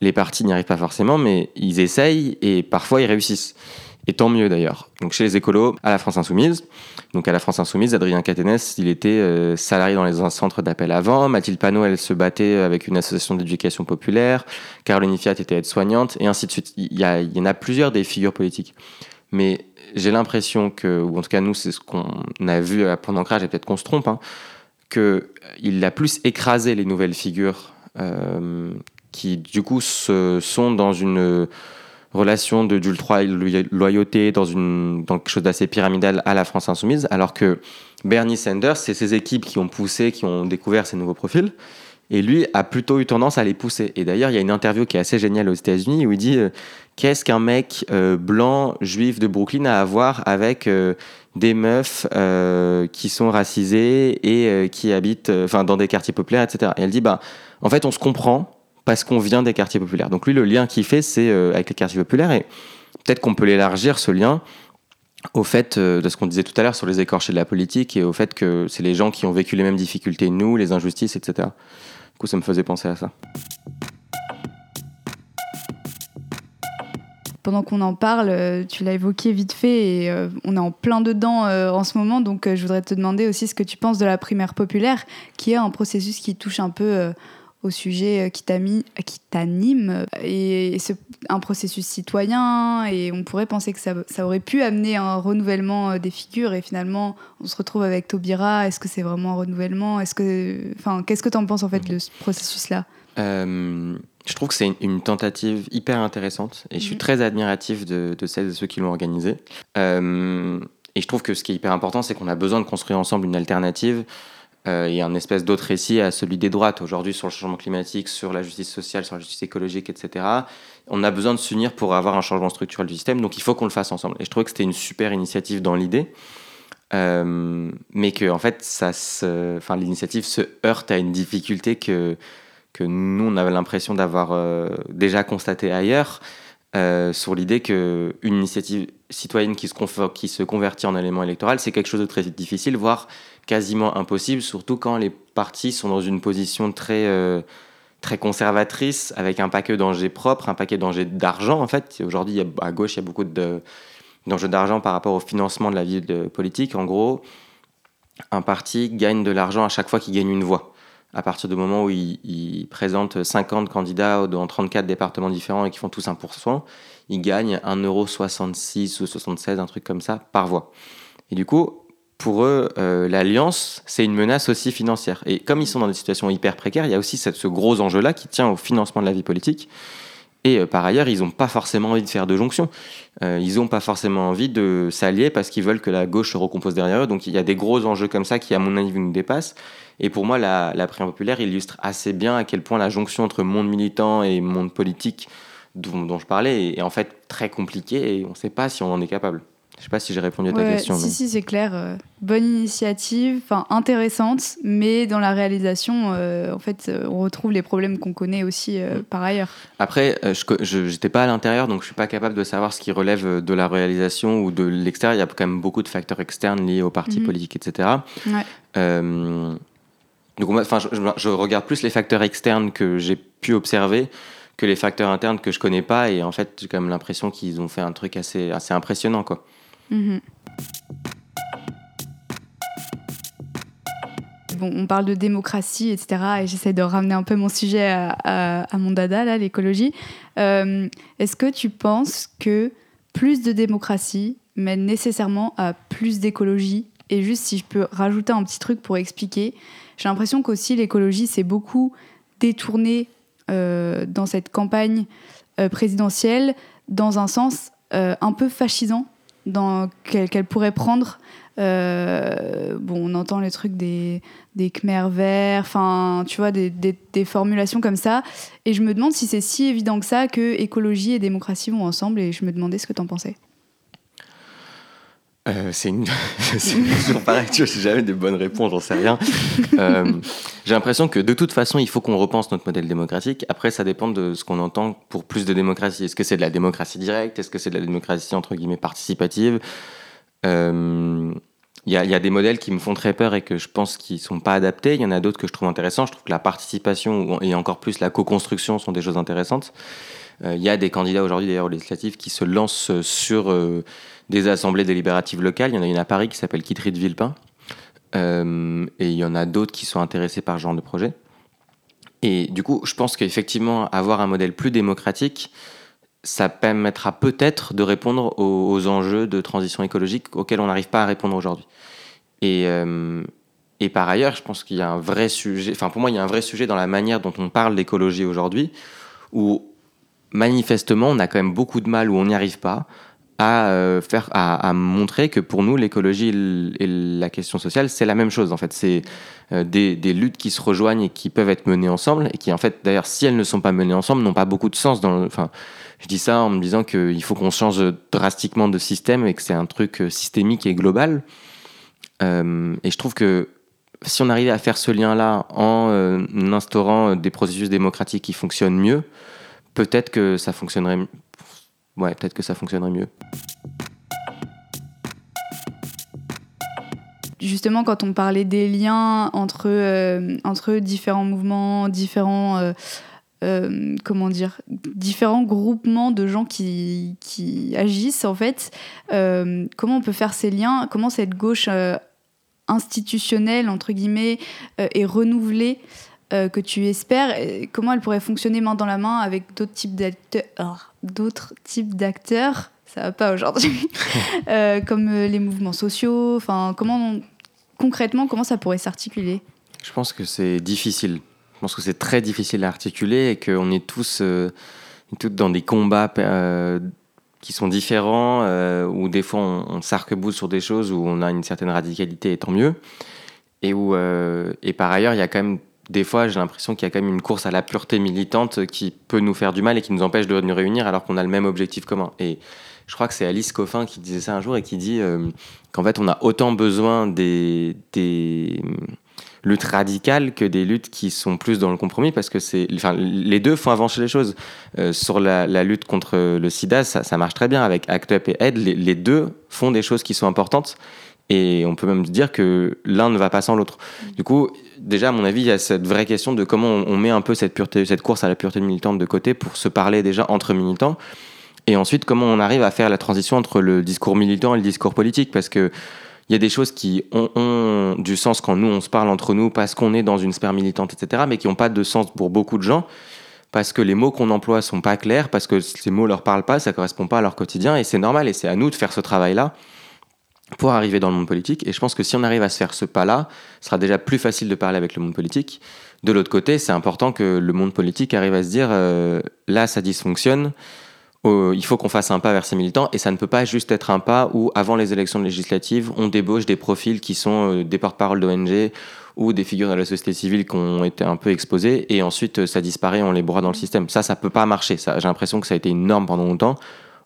les partis n'y arrivent pas forcément, mais ils essayent et parfois ils réussissent. Et tant mieux d'ailleurs. Donc chez les écolos, à la France Insoumise, donc à la France Insoumise, Adrien Caténès, il était euh, salarié dans les centres d'appel avant. Mathilde Panot, elle se battait avec une association d'éducation populaire. Caroline Fiat était aide-soignante, et ainsi de suite. Il y, il y en a plusieurs des figures politiques. Mais j'ai l'impression que, ou en tout cas nous, c'est ce qu'on a vu à Point d'Ancrage, et peut-être qu'on se trompe, hein, qu'il a plus écrasé les nouvelles figures euh, qui, du coup, se, sont dans une relation d'ultra-loyauté, dans, une, dans quelque chose d'assez pyramidal à la France insoumise, alors que Bernie Sanders, c'est ses équipes qui ont poussé, qui ont découvert ces nouveaux profils. Et lui a plutôt eu tendance à les pousser. Et d'ailleurs, il y a une interview qui est assez géniale aux États-Unis où il dit euh, Qu'est-ce qu'un mec euh, blanc, juif de Brooklyn a à voir avec euh, des meufs qui sont racisées et qui habitent enfin dans des quartiers populaires, etc. Et elle dit bah, En fait, on se comprend parce qu'on vient des quartiers populaires. Donc lui, le lien qu'il fait, c'est avec les quartiers populaires. Et peut-être qu'on peut l'élargir, ce lien, au fait de ce qu'on disait tout à l'heure sur les écorchés de la politique et au fait que c'est les gens qui ont vécu les mêmes difficultés nous, les injustices, etc. Du coup, ça me faisait penser à ça.
pendant qu'on en parle, euh, tu l'as évoqué vite fait et euh, on est en plein dedans euh, en ce moment. Donc, je voudrais te demander aussi ce que tu penses de la primaire populaire, qui est un processus qui touche un peu au sujet qui t'anime et, c'est un processus citoyen et on pourrait penser que ça, ça, aurait pu amener un renouvellement des figures et finalement on se retrouve avec Taubira. Est-ce que c'est vraiment un renouvellement? Est-ce que, enfin, qu'est-ce que tu en penses en fait de ce processus-là?
Je trouve que c'est une, tentative hyper intéressante et je suis mhm. très admiratif de, celles et ceux qui l'ont organisée. Euh, et je trouve que ce qui est hyper important, c'est qu'on a besoin de construire ensemble une alternative euh, et un espèce d'autre récit à celui des droites. Aujourd'hui, sur le changement climatique, sur la justice sociale, sur la justice écologique, etc., on a besoin de s'unir pour avoir un changement structurel du système, donc il faut qu'on le fasse ensemble. Et je trouvais que c'était une super initiative dans l'idée. Euh, mais que en fait, ça enfin, l'initiative se heurte à une difficulté que que nous, on avait l'impression d'avoir euh, déjà constaté ailleurs, sur l'idée qu'une initiative citoyenne qui se, qui se convertit en élément électoral, c'est quelque chose de très difficile, voire quasiment impossible, surtout quand les partis sont dans une position très, euh, très conservatrice, avec un paquet d'enjeux propres, un paquet d'enjeux d'argent, en fait. Aujourd'hui, à gauche, il y a beaucoup d'enjeux d'argent par rapport au financement de la vie politique. En gros, un parti gagne de l'argent à chaque fois qu'il gagne une voix à partir du moment où ils, présentent 50 candidats dans 34 départements différents et qui font tous 1%, ils gagnent 1,66€ ou 76, un truc comme ça, par voix. Et du coup, pour eux, euh, l'alliance, c'est une menace aussi financière. Et comme ils sont dans des situations hyper précaires, il y a aussi ce gros enjeu-là qui tient au financement de la vie politique. Et euh, par ailleurs, ils n'ont pas forcément envie de faire de jonction. Euh, ils n'ont pas forcément envie de s'allier parce qu'ils veulent que la gauche se recompose derrière eux. Donc il y a des gros enjeux comme ça qui, à mon avis, nous dépassent. Et pour moi, la, la populaire illustre assez bien à quel point la jonction entre monde militant et monde politique dont, je parlais est, en fait très compliquée et on ne sait pas si on en est capable. Je sais pas si j'ai répondu à ta question.
Si, si, c'est clair. Euh, bonne initiative, enfin intéressante, mais dans la réalisation, euh, en fait, euh, on retrouve les problèmes qu'on connaît aussi mm. par ailleurs.
Après, je n'étais pas à l'intérieur, donc je suis pas capable de savoir ce qui relève de la réalisation ou de l'extérieur. Il y a quand même beaucoup de facteurs externes liés aux partis mm-hmm. politiques, etc. Ouais. Donc, enfin, je, je, regarde plus les facteurs externes que j'ai pu observer que les facteurs internes que je connais pas. Et en fait, j'ai quand même l'impression qu'ils ont fait un truc assez, assez impressionnant, quoi. Mhm.
Bon, on parle de démocratie, etc. Et j'essaie de ramener un peu mon sujet à, mon dada, là, l'écologie. Euh, est-ce que tu penses que plus de démocratie mène nécessairement à plus d'écologie? Et juste si je peux rajouter un petit truc pour expliquer, j'ai l'impression qu'aussi l'écologie s'est beaucoup détournée euh, dans cette campagne euh, présidentielle dans un sens un peu fascisant qu'elle pourrait prendre. bon, on entend les trucs des, des Khmer verts, enfin, tu vois, des, des, des, formulations comme ça. Et je me demande si c'est si évident que ça que écologie et démocratie vont ensemble. Et je me demandais ce que tu en pensais.
Euh, c'est une... (laughs) toujours (laughs) pareil, tu vois, j'ai jamais de bonnes réponses, j'en sais rien. Euh, j'ai l'impression que de toute façon, il faut qu'on repense notre modèle démocratique. Après, ça dépend de ce qu'on entend pour plus de démocratie. Est-ce que c'est de la démocratie directe? Est-ce que c'est de la démocratie entre guillemets participative? Euh, Il y, a, y, a, des modèles qui me font très peur et que je pense qu'ils sont pas adaptés. Il y en a d'autres que je trouve intéressants. Je trouve que la participation et encore plus la co-construction sont des choses intéressantes. Il y a des candidats aujourd'hui d'ailleurs aux législatives qui se lancent sur des assemblées délibératives locales. Il y en a une à Paris qui s'appelle Quitterie de Villepin. Euh, et il y en a d'autres qui sont intéressés par ce genre de projet. Et du coup, je pense qu'effectivement, avoir un modèle plus démocratique, ça permettra peut-être de répondre aux, enjeux de transition écologique auxquels on n'arrive pas à répondre aujourd'hui. Euh, et par ailleurs, je pense qu'il y a un vrai sujet, enfin pour moi, il y a un vrai sujet dans la manière dont on parle d'écologie aujourd'hui, où manifestement, on a quand même beaucoup de mal, où on n'y arrive pas, à euh, faire à, montrer que pour nous l'écologie et la question sociale c'est la même chose en fait. C'est euh, des, luttes qui se rejoignent et qui peuvent être menées ensemble et qui en fait d'ailleurs si elles ne sont pas menées ensemble n'ont pas beaucoup de sens enfin je dis ça en me disant qu'il faut qu'on change drastiquement de système et que c'est un truc euh, systémique et global. Et je trouve que si on arrivait à faire ce lien là en instaurant des processus démocratiques qui fonctionnent mieux peut-être que ça fonctionnerait ouais, peut-être que ça fonctionnerait mieux.
Justement, quand on parlait des liens entre, euh, entre différents mouvements, différents, euh, euh, comment dire, différents groupements de gens qui, qui agissent, en fait, comment on peut faire ces liens? Comment cette gauche institutionnelle, entre guillemets, est renouvelée que tu espères, comment elle pourrait fonctionner main dans la main avec d'autres types d'acteurs, d'autres types d'acteurs, ça va pas aujourd'hui, (laughs) comme les mouvements sociaux. Enfin, comment concrètement, comment ça pourrait s'articuler?
Je pense que c'est difficile. Je pense que c'est très difficile à articuler et qu'on est tous, toutes dans des combats qui sont différents, euh, où des fois on, on s'arc-boute sur des choses où on a une certaine radicalité, et tant mieux. Et, où, euh, et par ailleurs, il y a quand même des fois, j'ai l'impression qu'il y a quand même une course à la pureté militante qui peut nous faire du mal et qui nous empêche de nous réunir alors qu'on a le même objectif commun. Et je crois que c'est Alice Coffin qui disait ça un jour et qui dit euh, qu'en fait, on a autant besoin des, des luttes radicales que des luttes qui sont plus dans le compromis parce que c'est, enfin, les deux font avancer les choses. Euh, sur la, lutte contre le sida, ça, marche très bien avec ACT UP et AID. Les, deux font des choses qui sont importantes et on peut même dire que l'un ne va pas sans l'autre. Du coup, déjà, à mon avis, il y a cette vraie question de comment on, met un peu cette, pureté, cette course à la pureté militante de côté pour se parler déjà entre militants. Et ensuite, comment on arrive à faire la transition entre le discours militant et le discours politique? Parce que il y a des choses qui ont, du sens quand nous, on se parle entre nous parce qu'on est dans une sphère militante, etc., mais qui n'ont pas de sens pour beaucoup de gens parce que les mots qu'on emploie sont pas clairs, parce que ces mots leur parlent pas, ça correspond pas à leur quotidien, et c'est normal, et c'est à nous de faire ce travail-là pour arriver dans le monde politique. Et je pense que si on arrive à se faire ce pas-là, ce sera déjà plus facile de parler avec le monde politique. De l'autre côté, c'est important que le monde politique arrive à se dire, euh, là, ça dysfonctionne, il faut qu'on fasse un pas vers ces militants et ça ne peut pas juste être un pas où, avant les élections législatives, on débauche des profils qui sont euh, des porte-parole d'ONG ou des figures de la société civile qui ont été un peu exposées et ensuite euh, ça disparaît, on les broie dans le système. Ça, ça peut pas marcher. J'ai l'impression que ça a été une norme pendant longtemps.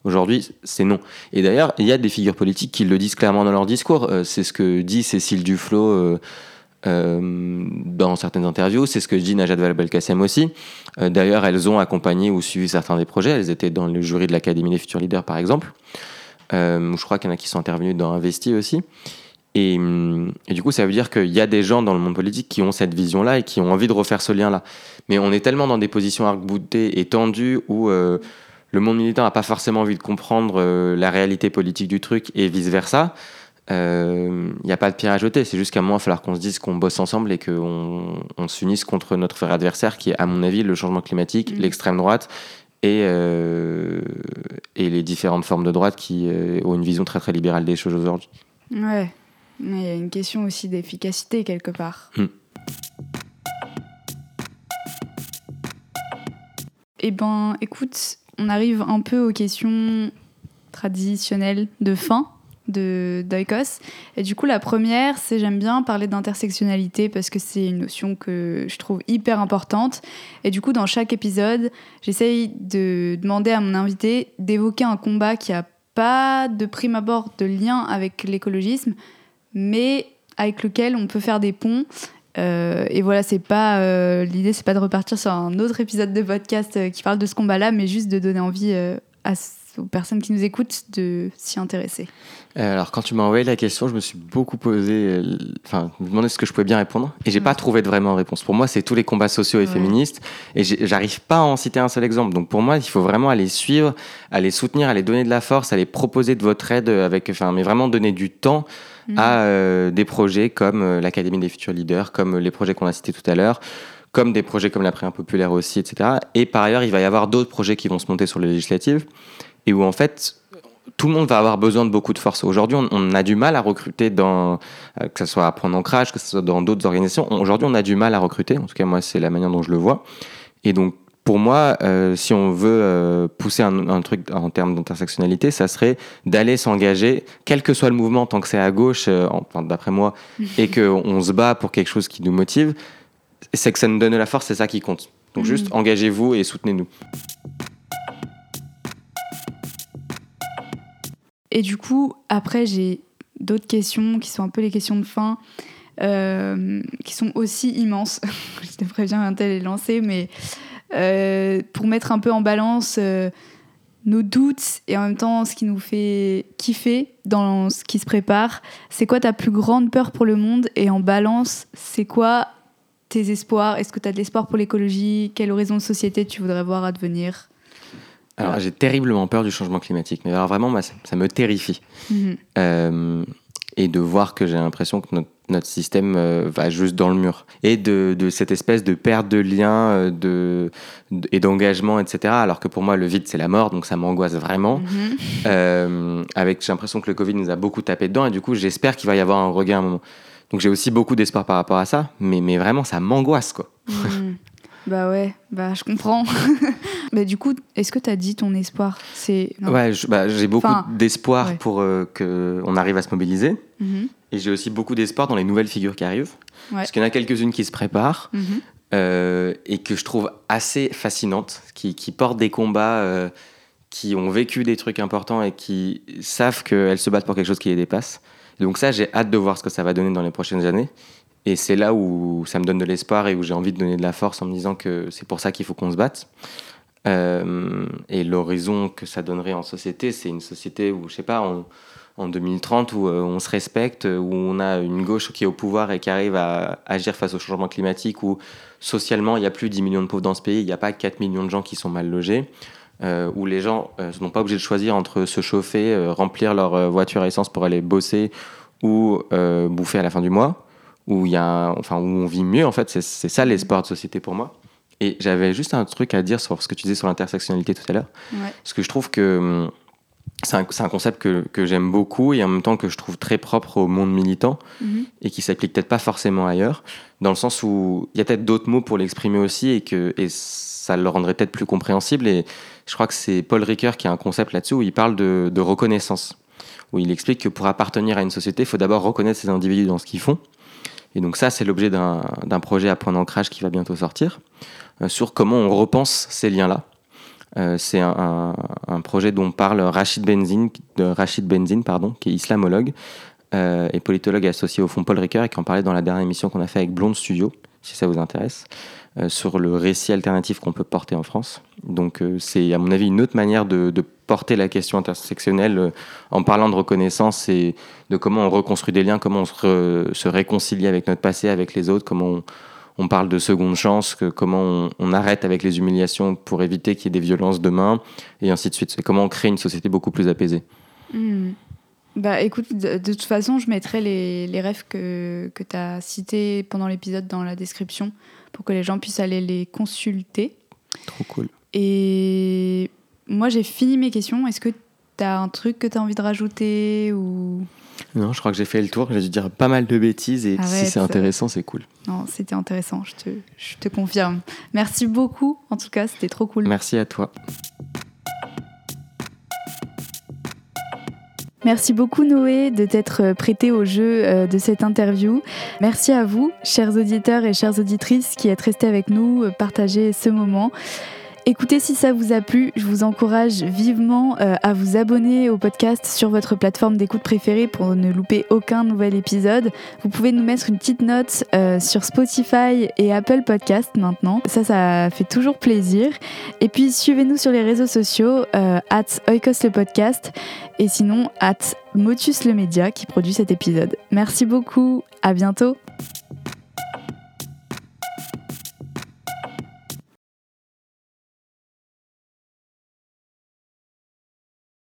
Aujourd'hui, c'est non. Et d'ailleurs, il y a des figures politiques qui le disent clairement dans leur discours. Euh, c'est ce que dit Cécile Duflot. Euh, dans certaines interviews. C'est ce que dit Najat Vallaud-Belkacem aussi. Euh, d'ailleurs, elles ont accompagné ou suivi certains des projets. Elles étaient dans le jury de l'Académie des futurs leaders, par exemple. Euh, je crois qu'il y en a qui sont intervenus dans Investi aussi. Et, du coup, ça veut dire qu'il y a des gens dans le monde politique qui ont cette vision-là et qui ont envie de refaire ce lien-là. Mais on est tellement dans des positions arc-boutées et tendues où le monde militant n'a pas forcément envie de comprendre la réalité politique du truc et vice-versa il euh, n'y a pas de pierre à jeter. C'est juste qu'à un moment, il va falloir qu'on se dise qu'on bosse ensemble et qu'on on, s'unisse contre notre frère adversaire, qui est, à mon avis, le changement climatique, mm. l'extrême droite et, euh, et les différentes formes de droite qui euh, ont une vision très très libérale des choses aujourd'hui.
Ouais, il y a une question aussi d'efficacité quelque part. Mm. Eh ben, écoute, on arrive un peu aux questions traditionnelles de fin de d'Oikos. Et du coup, la première, c'est j'aime bien parler d'intersectionnalité parce que c'est une notion que je trouve hyper importante. Et du coup, dans chaque épisode, j'essaye de demander à mon invité d'évoquer un combat qui a pas de prime abord de lien avec l'écologisme, mais avec lequel on peut faire des ponts. Euh, et voilà, c'est pas euh, l'idée, c'est pas de repartir sur un autre épisode de podcast euh, qui parle de ce combat-là, mais juste de donner envie à aux personnes qui nous écoutent de s'y intéresser
euh, Alors, quand tu m'as envoyé la question, je me suis beaucoup posé, euh, enfin, je me demandais ce que je pouvais bien répondre, et j'ai pas trouvé de vraiment réponse. Pour moi, c'est tous les combats sociaux et féministes, et j'arrive pas à en citer un seul exemple. Donc, pour moi, il faut vraiment aller suivre, aller soutenir, aller donner de la force, aller proposer de votre aide avec, enfin, mais vraiment donner du temps à euh, des projets comme l'Académie des futurs leaders, comme les projets qu'on a cités tout à l'heure comme des projets comme la Prière populaire aussi, etc. Et par ailleurs, il va y avoir d'autres projets qui vont se monter sur les législatives et où en fait tout le monde va avoir besoin de beaucoup de force. Aujourd'hui, on, a du mal à recruter dans, euh, que ce soit à Prendre Ancrage, que ce soit dans d'autres organisations. Aujourd'hui, on a du mal à recruter. En tout cas, moi, c'est la manière dont je le vois. Et donc, pour moi, euh, si on veut euh, pousser un, truc en termes d'intersectionnalité, ça serait d'aller s'engager, quel que soit le mouvement, tant que c'est à gauche, enfin, d'après moi, (laughs) et qu'on se bat pour quelque chose qui nous motive, c'est que ça nous donne la force, c'est ça qui compte. Donc, juste mm. engagez-vous et soutenez-nous.
Et du coup, après, j'ai d'autres questions qui sont un peu les questions de fin, euh, qui sont aussi immenses. (laughs) je te préviens, un tel est lancé, mais euh, pour mettre un peu en balance euh, nos doutes et en même temps ce qui nous fait kiffer dans ce qui se prépare, c'est quoi ta plus grande peur pour le monde Et en balance, c'est quoi tes espoirs? Est-ce que tu as de l'espoir pour l'écologie? Quel horizon de société tu voudrais voir advenir?
Alors, j'ai terriblement peur du changement climatique, mais alors vraiment, ça, me terrifie. Mhm. Euh, et de voir que j'ai l'impression que notre, notre système euh, va juste dans le mur. Et de, de cette espèce de perte de lien euh, de, de- et d'engagement, etc. Alors que pour moi, le vide, c'est la mort, donc ça m'angoisse vraiment.
Mhm.
Euh, avec, j'ai l'impression que le Covid nous a beaucoup tapé dedans, et du coup, j'espère qu'il va y avoir un regain à un moment. Donc j'ai aussi beaucoup d'espoir par rapport à ça, mais, mais vraiment, ça m'angoisse, quoi.
Mhm. Bah ouais, bah je comprends. (laughs) Mais du coup, est-ce que t'as dit ton espoir? C'est.
Ouais, bah, j'ai beaucoup
Enfin,
d'espoir
ouais.
pour euh, qu'on arrive à se mobiliser.
Mhm.
Et j'ai aussi beaucoup d'espoir dans les nouvelles figures qui arrivent.
Ouais.
Parce qu'il y en a quelques-unes qui se préparent
Mhm.
euh, et que je trouve assez fascinantes, qui, qui portent des combats, euh, qui ont vécu des trucs importants et qui savent qu'elles se battent pour quelque chose qui les dépasse. Donc ça, j'ai hâte de voir ce que ça va donner dans les prochaines années. Et c'est là où ça me donne de l'espoir et où j'ai envie de donner de la force en me disant que c'est pour ça qu'il faut qu'on se batte. Euh, et l'horizon que ça donnerait en société, c'est une société où, je sais pas, on- en 2030, où euh, on se respecte, où on a une gauche qui est au pouvoir et qui arrive à agir face au changement climatique, où socialement, il y a plus 10 millions de pauvres dans ce pays, il n'y a pas 4 millions de gens qui sont mal logés, euh, où les gens euh, sont pas obligés de choisir entre se chauffer, remplir leur voiture à essence pour aller bosser ou bouffer à la fin du mois, où, il y a enfin, où on vit mieux, en fait, c'est ça l'espoir de société pour moi. Et j'avais juste un truc à dire sur ce que tu disais sur l'intersectionnalité tout à l'heure.
Ouais.
Parce que je trouve que hum, c'est un, concept que, que j'aime beaucoup et en même temps que je trouve très propre au monde militant
Mhm.
et qui s'applique peut-être pas forcément ailleurs, dans le sens où il y a peut-être d'autres mots pour l'exprimer aussi et que et ça le rendrait peut-être plus compréhensible. Et je crois que c'est Paul Ricoeur qui a un concept là-dessus où il parle de, de reconnaissance, où il explique que pour appartenir à une société, il faut d'abord reconnaître ces individus dans ce qu'ils font. Et donc ça, c'est l'objet d'un projet à point d'ancrage qui va bientôt sortir, euh, sur comment on repense ces liens-là. Euh, c'est un, un- projet dont parle Rachid Benzine, de Rachid Benzine pardon, qui est islamologue euh, et politologue associé au fond Paul Ricoeur et qui en parlait dans la dernière émission qu'on a fait avec Blonde Studio, si ça vous intéresse, sur le récit alternatif qu'on peut porter en France. Donc c'est à mon avis une autre manière de porter la question intersectionnelle euh, en parlant de reconnaissance et de comment on reconstruit des liens, comment on se, re- se réconcilie avec notre passé, avec les autres, comment on, on parle de seconde chance, que comment on, on arrête avec les humiliations pour éviter qu'il y ait des violences demain, et ainsi de suite. C'est comment on crée une société beaucoup plus apaisée.
Mhm. Bah écoute, de, de toute façon, je mettrai les, les rêves que, que tu as cités pendant l'épisode dans la description pour que les gens puissent aller les consulter.
Trop cool.
Et moi, j'ai fini mes questions. Est-ce que tu as un truc que tu as envie de rajouter ou...
Non, je crois que j'ai fait le tour. J'ai dû dire pas mal de bêtises, et si c'est intéressant, c'est cool.
Non, c'était intéressant, je te, je te confirme. Merci beaucoup, en tout cas, c'était trop cool.
Merci à toi.
Merci beaucoup Noé de t'être prêté au jeu euh, de cette interview. Merci à vous, chers auditeurs et chères auditrices, qui êtes restés avec nous, euh, partager ce moment. Écoutez, si ça vous a plu, je vous encourage vivement euh, à vous abonner au podcast sur votre plateforme d'écoute préférée pour ne louper aucun nouvel épisode. Vous pouvez nous mettre une petite note euh, sur Spotify et Apple Podcast maintenant. Ça, ça fait toujours plaisir. Et puis, suivez-nous sur les réseaux sociaux, euh, at Oikos le podcast, et sinon, at Motus le média qui produit cet épisode. Merci beaucoup, à bientôt